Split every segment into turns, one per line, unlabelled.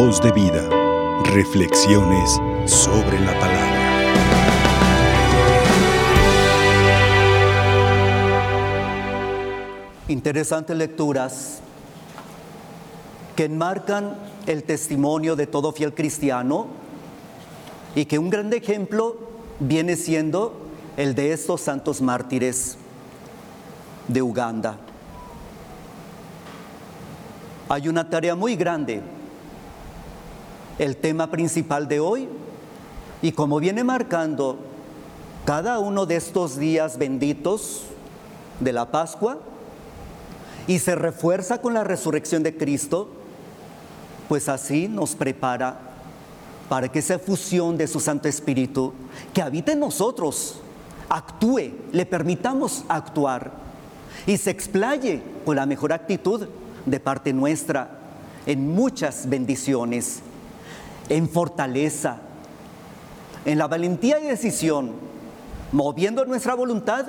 Voz de vida. Reflexiones sobre la palabra.
Interesantes lecturas que enmarcan el testimonio de todo fiel cristiano y que un gran ejemplo viene siendo el de estos santos mártires de Uganda. Hay una tarea muy grande. El tema principal de hoy, y como viene marcando cada uno de estos días benditos de la Pascua, y se refuerza con la resurrección de Cristo, pues así nos prepara para que esa fusión de su Santo Espíritu que habita en nosotros actúe, le permitamos actuar y se explaye con la mejor actitud de parte nuestra en muchas bendiciones, en fortaleza, en la valentía y decisión, moviendo nuestra voluntad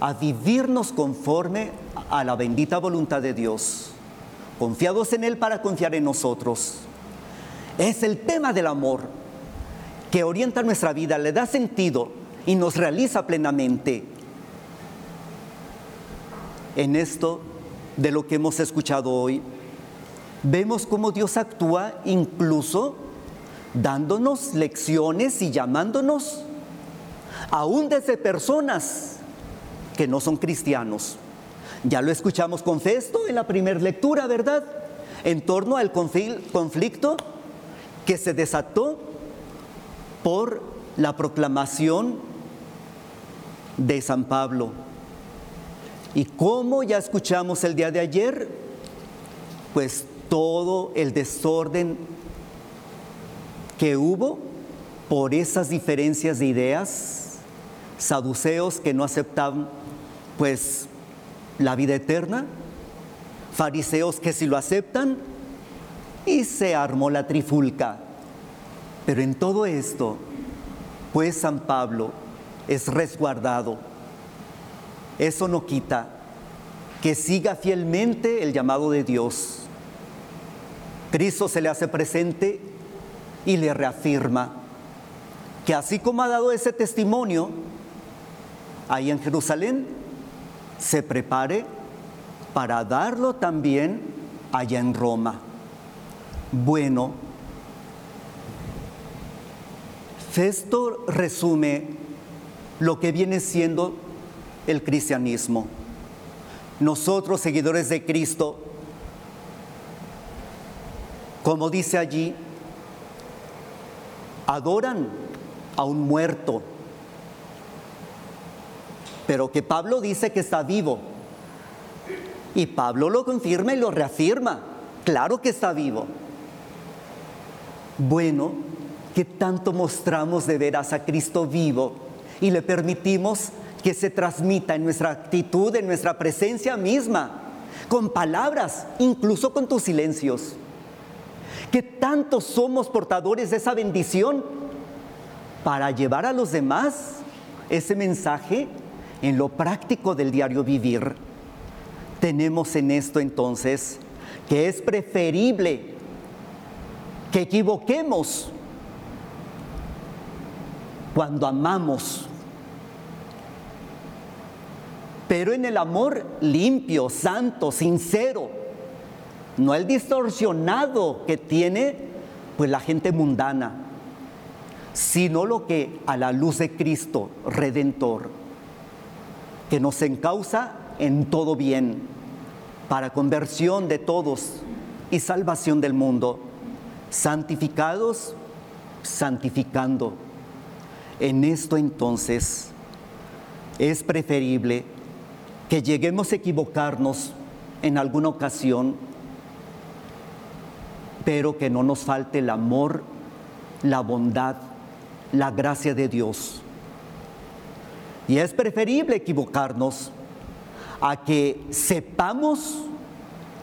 a vivirnos conforme a la bendita voluntad de Dios, confiados en Él para confiar en nosotros. Es el tema del amor que orienta nuestra vida, le da sentido y nos realiza plenamente. En esto de lo que hemos escuchado hoy, vemos cómo Dios actúa incluso dándonos lecciones y llamándonos aún desde personas que no son cristianos. Ya lo escuchamos con Festo en la primera lectura, ¿verdad? En torno al conflicto que se desató por la proclamación de San Pablo. Y como ya escuchamos el día de ayer, pues todo el desorden que hubo por esas diferencias de ideas, saduceos que no aceptaban pues la vida eterna, fariseos que sí lo aceptan, y se armó la trifulca. Pero en todo esto, pues San Pablo es resguardado. Eso no quita que siga fielmente el llamado de Dios. Cristo se le hace presente y le reafirma que así como ha dado ese testimonio ahí en Jerusalén, se prepare para darlo también allá en Roma. Bueno, Festo resume lo que viene siendo el cristianismo. Nosotros, seguidores de Cristo, como dice allí, adoran a un muerto, pero que Pablo dice que está vivo. Y Pablo lo confirma y lo reafirma. Claro que está vivo. Bueno, ¿qué tanto mostramos de veras a Cristo vivo y le permitimos que se transmita en nuestra actitud, en nuestra presencia misma, con palabras, incluso con tus silencios? ¿Qué tanto somos portadores de esa bendición para llevar a los demás ese mensaje en lo práctico del diario vivir? Tenemos en esto entonces que es preferible que equivoquemos cuando amamos, pero en el amor limpio, santo, sincero, no el distorsionado que tiene pues la gente mundana, sino lo que a la luz de Cristo redentor, que nos encausa en todo bien, para conversión de todos y salvación del mundo, santificados, santificando. En esto entonces es preferible que lleguemos a equivocarnos en alguna ocasión, pero que no nos falte el amor, la bondad, la gracia de Dios. Y es preferible equivocarnos a que sepamos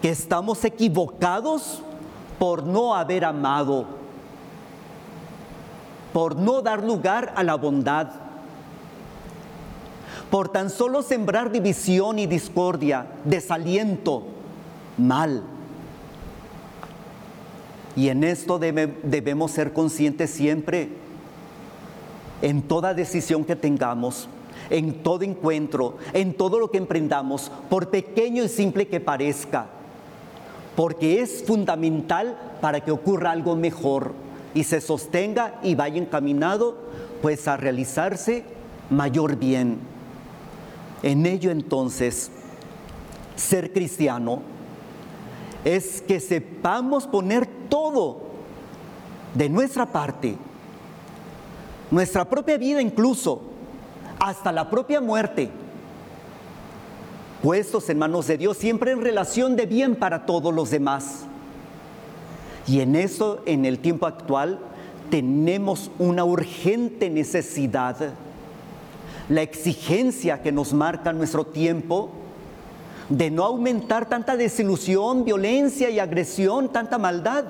que estamos equivocados por no haber amado, por no dar lugar a la bondad, por tan solo sembrar división y discordia, desaliento, mal. Y en esto debemos ser conscientes siempre, en toda decisión que tengamos, en todo encuentro, en todo lo que emprendamos, por pequeño y simple que parezca, porque es fundamental para que ocurra algo mejor y se sostenga y vaya encaminado pues a realizarse mayor bien. En ello entonces, ser cristiano es que sepamos poner todo de nuestra parte, nuestra propia vida incluso, hasta la propia muerte, puestos en manos de Dios, siempre en relación de bien para todos los demás. Y en eso, en el tiempo actual, tenemos una urgente necesidad. La exigencia que nos marca nuestro tiempo de no aumentar tanta desilusión, violencia y agresión, tanta maldad,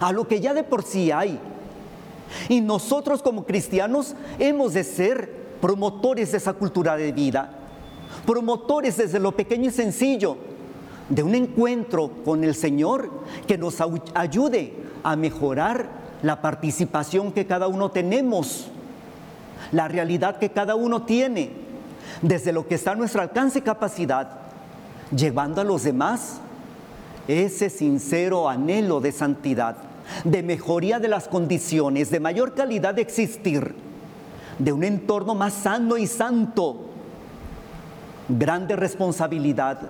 a lo que ya de por sí hay. Y nosotros como cristianos hemos de ser promotores de esa cultura de vida, promotores desde lo pequeño y sencillo, de un encuentro con el Señor que nos ayude a mejorar la participación que cada uno tenemos, la realidad que cada uno tiene, desde lo que está a nuestro alcance y capacidad llevando a los demás ese sincero anhelo de santidad, de mejoría de las condiciones, de mayor calidad de existir, de un entorno más sano y santo. Grande responsabilidad.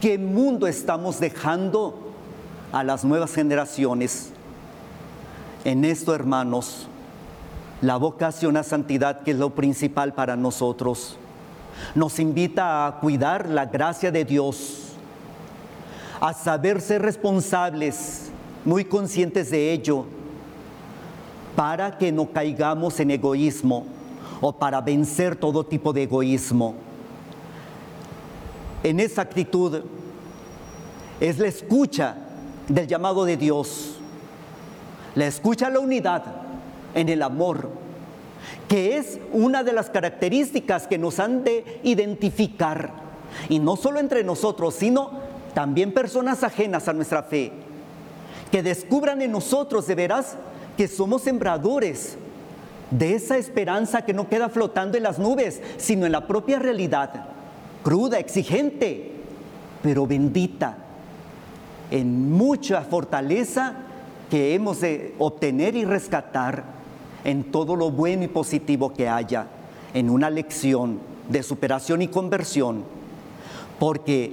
¿Qué mundo estamos dejando a las nuevas generaciones? En esto, hermanos, la vocación a santidad, que es lo principal para nosotros, nos invita a cuidar la gracia de Dios, a saber ser responsables, muy conscientes de ello, para que no caigamos en egoísmo o para vencer todo tipo de egoísmo. En esa actitud es la escucha del llamado de Dios, la escucha a la unidad en el amor que es una de las características que nos han de identificar, y no solo entre nosotros, sino también personas ajenas a nuestra fe, que descubran en nosotros de veras que somos sembradores de esa esperanza que no queda flotando en las nubes, sino en la propia realidad, cruda, exigente, pero bendita, en mucha fortaleza que hemos de obtener y rescatar en todo lo bueno y positivo que haya, en una lección de superación y conversión, porque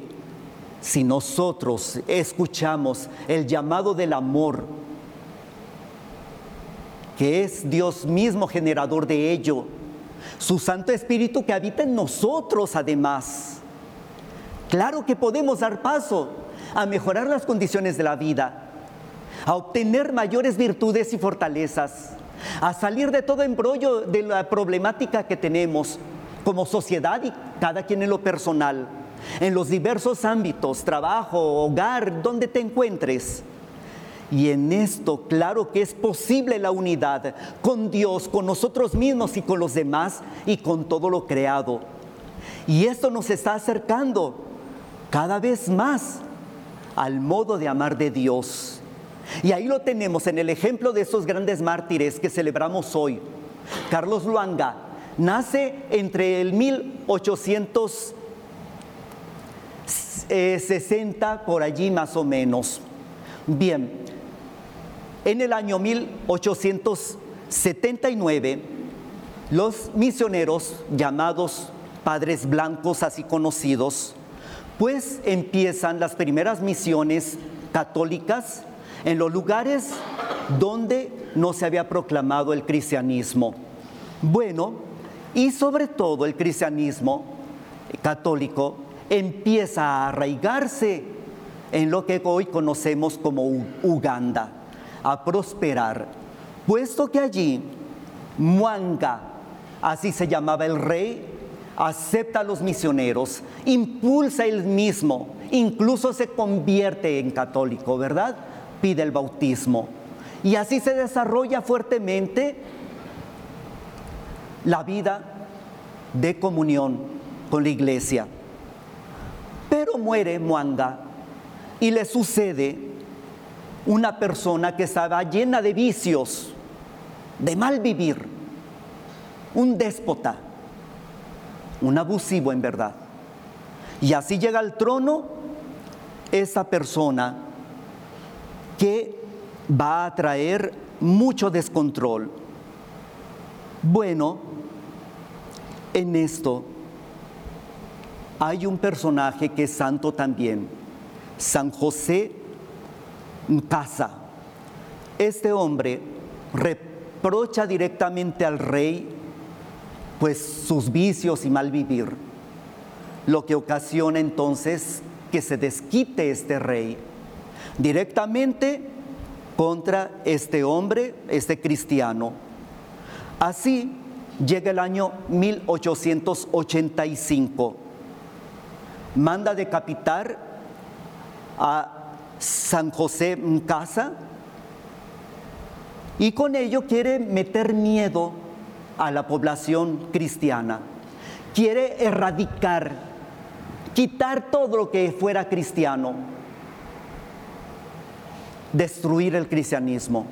si nosotros escuchamos el llamado del amor, que es Dios mismo generador de ello, su Santo Espíritu que habita en nosotros además, claro que podemos dar paso a mejorar las condiciones de la vida, a obtener mayores virtudes y fortalezas, a salir de todo embrollo de la problemática que tenemos como sociedad y cada quien en lo personal, en los diversos ámbitos, trabajo, hogar, donde te encuentres. Y en esto, claro que es posible la unidad con Dios, con nosotros mismos y con los demás y con todo lo creado. Y esto nos está acercando cada vez más al modo de amar de Dios. Y ahí lo tenemos en el ejemplo de esos grandes mártires que celebramos hoy. Carlos Luanga nace entre el 1860 por allí más o menos. Bien, en el año 1879, los misioneros llamados padres blancos, así conocidos, pues empiezan las primeras misiones católicas en los lugares donde no se había proclamado el cristianismo. Bueno, y sobre todo el cristianismo católico empieza a arraigarse en lo que hoy conocemos como Uganda, a prosperar, puesto que allí Mwanga, así se llamaba el rey, acepta a los misioneros, impulsa él mismo, incluso se convierte en católico, ¿verdad? Pide el bautismo. Y así se desarrolla fuertemente la vida de comunión con la iglesia. Pero muere Muanga y le sucede una persona que estaba llena de vicios, de mal vivir, un déspota, un abusivo en verdad. Y así llega al trono esa persona que va a traer mucho descontrol. Bueno, en esto hay un personaje que es santo también, San José Casa. Este hombre reprocha directamente al rey pues sus vicios y mal vivir, lo que ocasiona entonces que se desquite este rey directamente contra este hombre, este cristiano. Así llega el año 1885. Manda decapitar a San José Casa y con ello quiere meter miedo a la población cristiana. Quiere erradicar, quitar todo lo que fuera cristiano, destruir el cristianismo.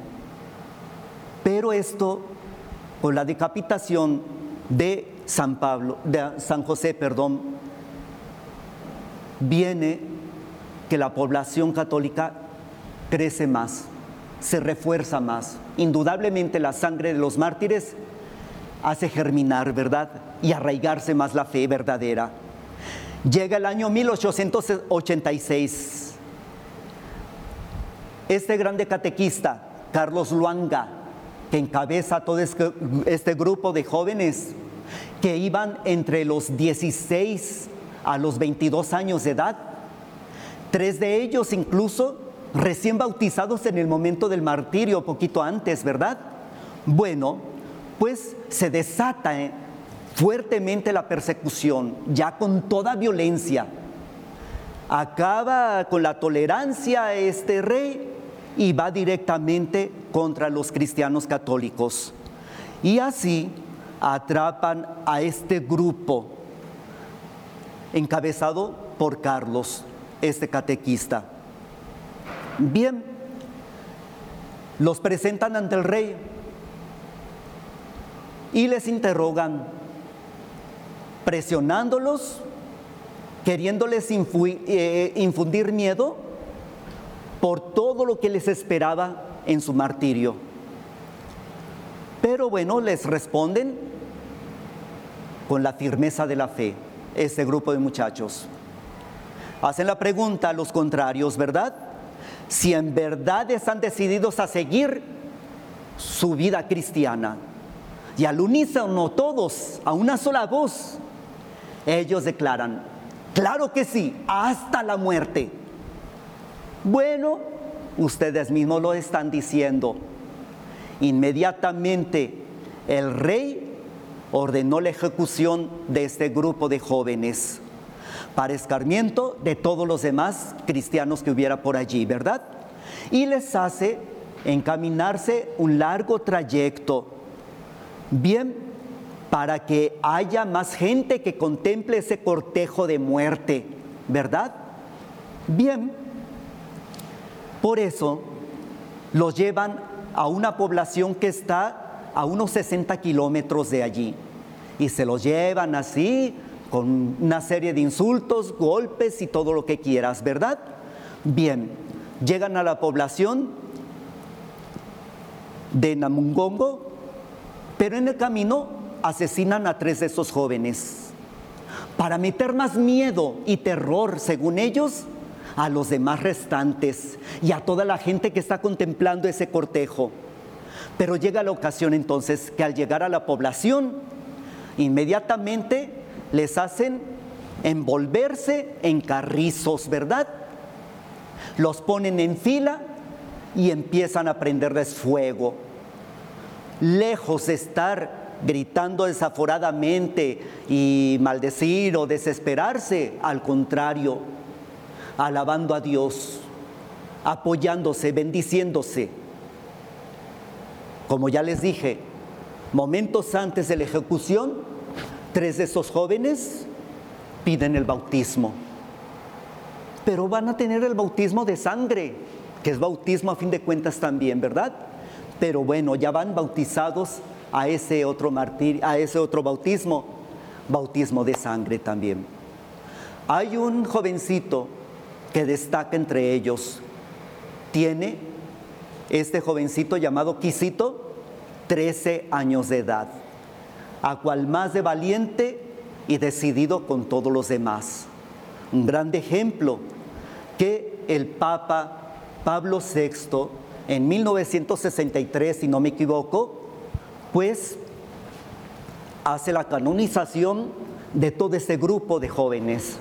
Pero esto, con la decapitación de San Pablo, de San José, perdón, viene que la población católica crece más, se refuerza más. Indudablemente la sangre de los mártires hace germinar, ¿verdad? Y arraigarse más la fe verdadera. Llega el año 1886. Este grande catequista, Carlos Luanga, que encabeza todo este, este grupo de jóvenes que iban entre los 16 a los 22 años de edad, tres de ellos incluso recién bautizados en el momento del martirio, poquito antes, ¿verdad? Bueno, pues se desata eh, fuertemente la persecución, ya con toda violencia. Acaba con la tolerancia este rey y va directamente contra los cristianos católicos. Y así atrapan a este grupo encabezado por Carlos, este catequista. Bien, los presentan ante el rey y les interrogan, presionándolos, queriéndoles eh, infundir miedo por todo lo que les esperaba en su martirio. Pero bueno, les responden con la firmeza de la fe, este grupo de muchachos. Hacen la pregunta a los contrarios, ¿verdad? Si en verdad están decididos a seguir su vida cristiana y al unísono todos, a una sola voz, ellos declaran, claro que sí, hasta la muerte. Bueno, ustedes mismos lo están diciendo. Inmediatamente el rey ordenó la ejecución de este grupo de jóvenes para escarmiento de todos los demás cristianos que hubiera por allí, ¿verdad? Y les hace encaminarse un largo trayecto Bien, para que haya más gente que contemple ese cortejo de muerte, ¿verdad? Bien, por eso los llevan a una población que está a unos 60 kilómetros de allí y se los llevan así con una serie de insultos, golpes y todo lo que quieras, ¿verdad? Bien, llegan a la población de Namungongo, pero en el camino asesinan a tres de esos jóvenes para meter más miedo y terror, según ellos, a los demás restantes y a toda la gente que está contemplando ese cortejo. Pero llega la ocasión entonces que al llegar a la población, inmediatamente les hacen envolverse en carrizos, ¿verdad? Los ponen en fila y empiezan a prenderles fuego lejos de estar gritando desaforadamente y maldecir o desesperarse, al contrario, alabando a Dios, apoyándose, bendiciéndose. Como ya les dije, momentos antes de la ejecución, tres de esos jóvenes piden el bautismo, pero van a tener el bautismo de sangre, que es bautismo a fin de cuentas también, ¿verdad? Pero bueno, ya van bautizados a ese otro martir, a ese otro bautismo, bautismo de sangre también. Hay un jovencito que destaca entre ellos. Tiene este jovencito llamado Quisito 13 años de edad, a cual más de valiente y decidido con todos los demás. Un gran ejemplo que el Papa Pablo VI en 1963, si no me equivoco, pues hace la canonización de todo ese grupo de jóvenes.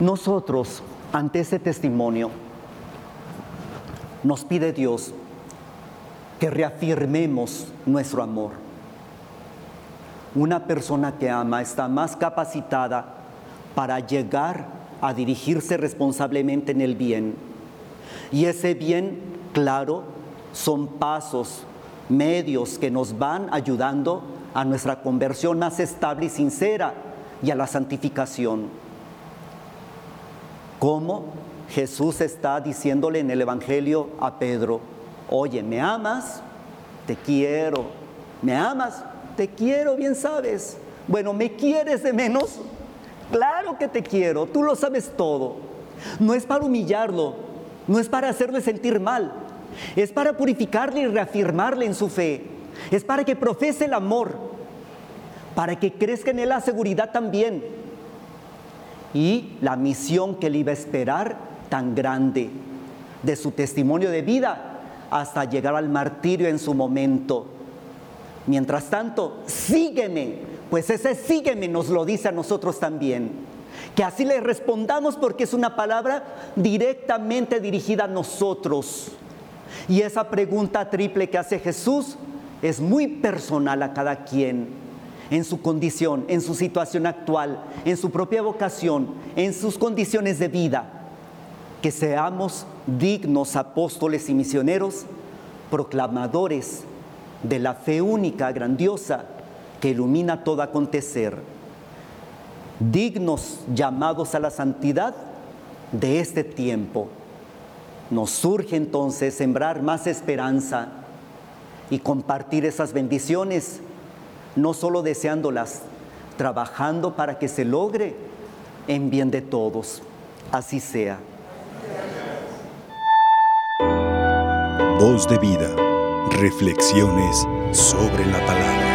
Nosotros, ante ese testimonio, nos pide Dios que reafirmemos nuestro amor. Una persona que ama está más capacitada para llegar a dirigirse responsablemente en el bien. Y ese bien, claro, son pasos, medios que nos van ayudando a nuestra conversión más estable y sincera y a la santificación. ¿Cómo? Jesús está diciéndole en el Evangelio a Pedro, oye, ¿me amas? Te quiero. ¿Me amas? Te quiero, bien sabes. Bueno, ¿me quieres de menos? Claro que te quiero, tú lo sabes todo. No es para humillarlo, no es para hacerle sentir mal, es para purificarle y reafirmarle en su fe, es para que profese el amor, para que crezca en él la seguridad también y la misión que le iba a esperar tan grande de su testimonio de vida hasta llegar al martirio en su momento. Mientras tanto, sígueme, pues ese sígueme nos lo dice a nosotros también. Que así le respondamos porque es una palabra directamente dirigida a nosotros. Y esa pregunta triple que hace Jesús es muy personal a cada quien en su condición, en su situación actual, en su propia vocación, en sus condiciones de vida. Que seamos dignos apóstoles y misioneros, proclamadores de la fe única, grandiosa, que ilumina todo acontecer. Dignos llamados a la santidad de este tiempo. Nos surge entonces sembrar más esperanza y compartir esas bendiciones no solo deseándolas, trabajando para que se logre en bien de todos. Así sea.
Voz de vida. Reflexiones sobre la palabra.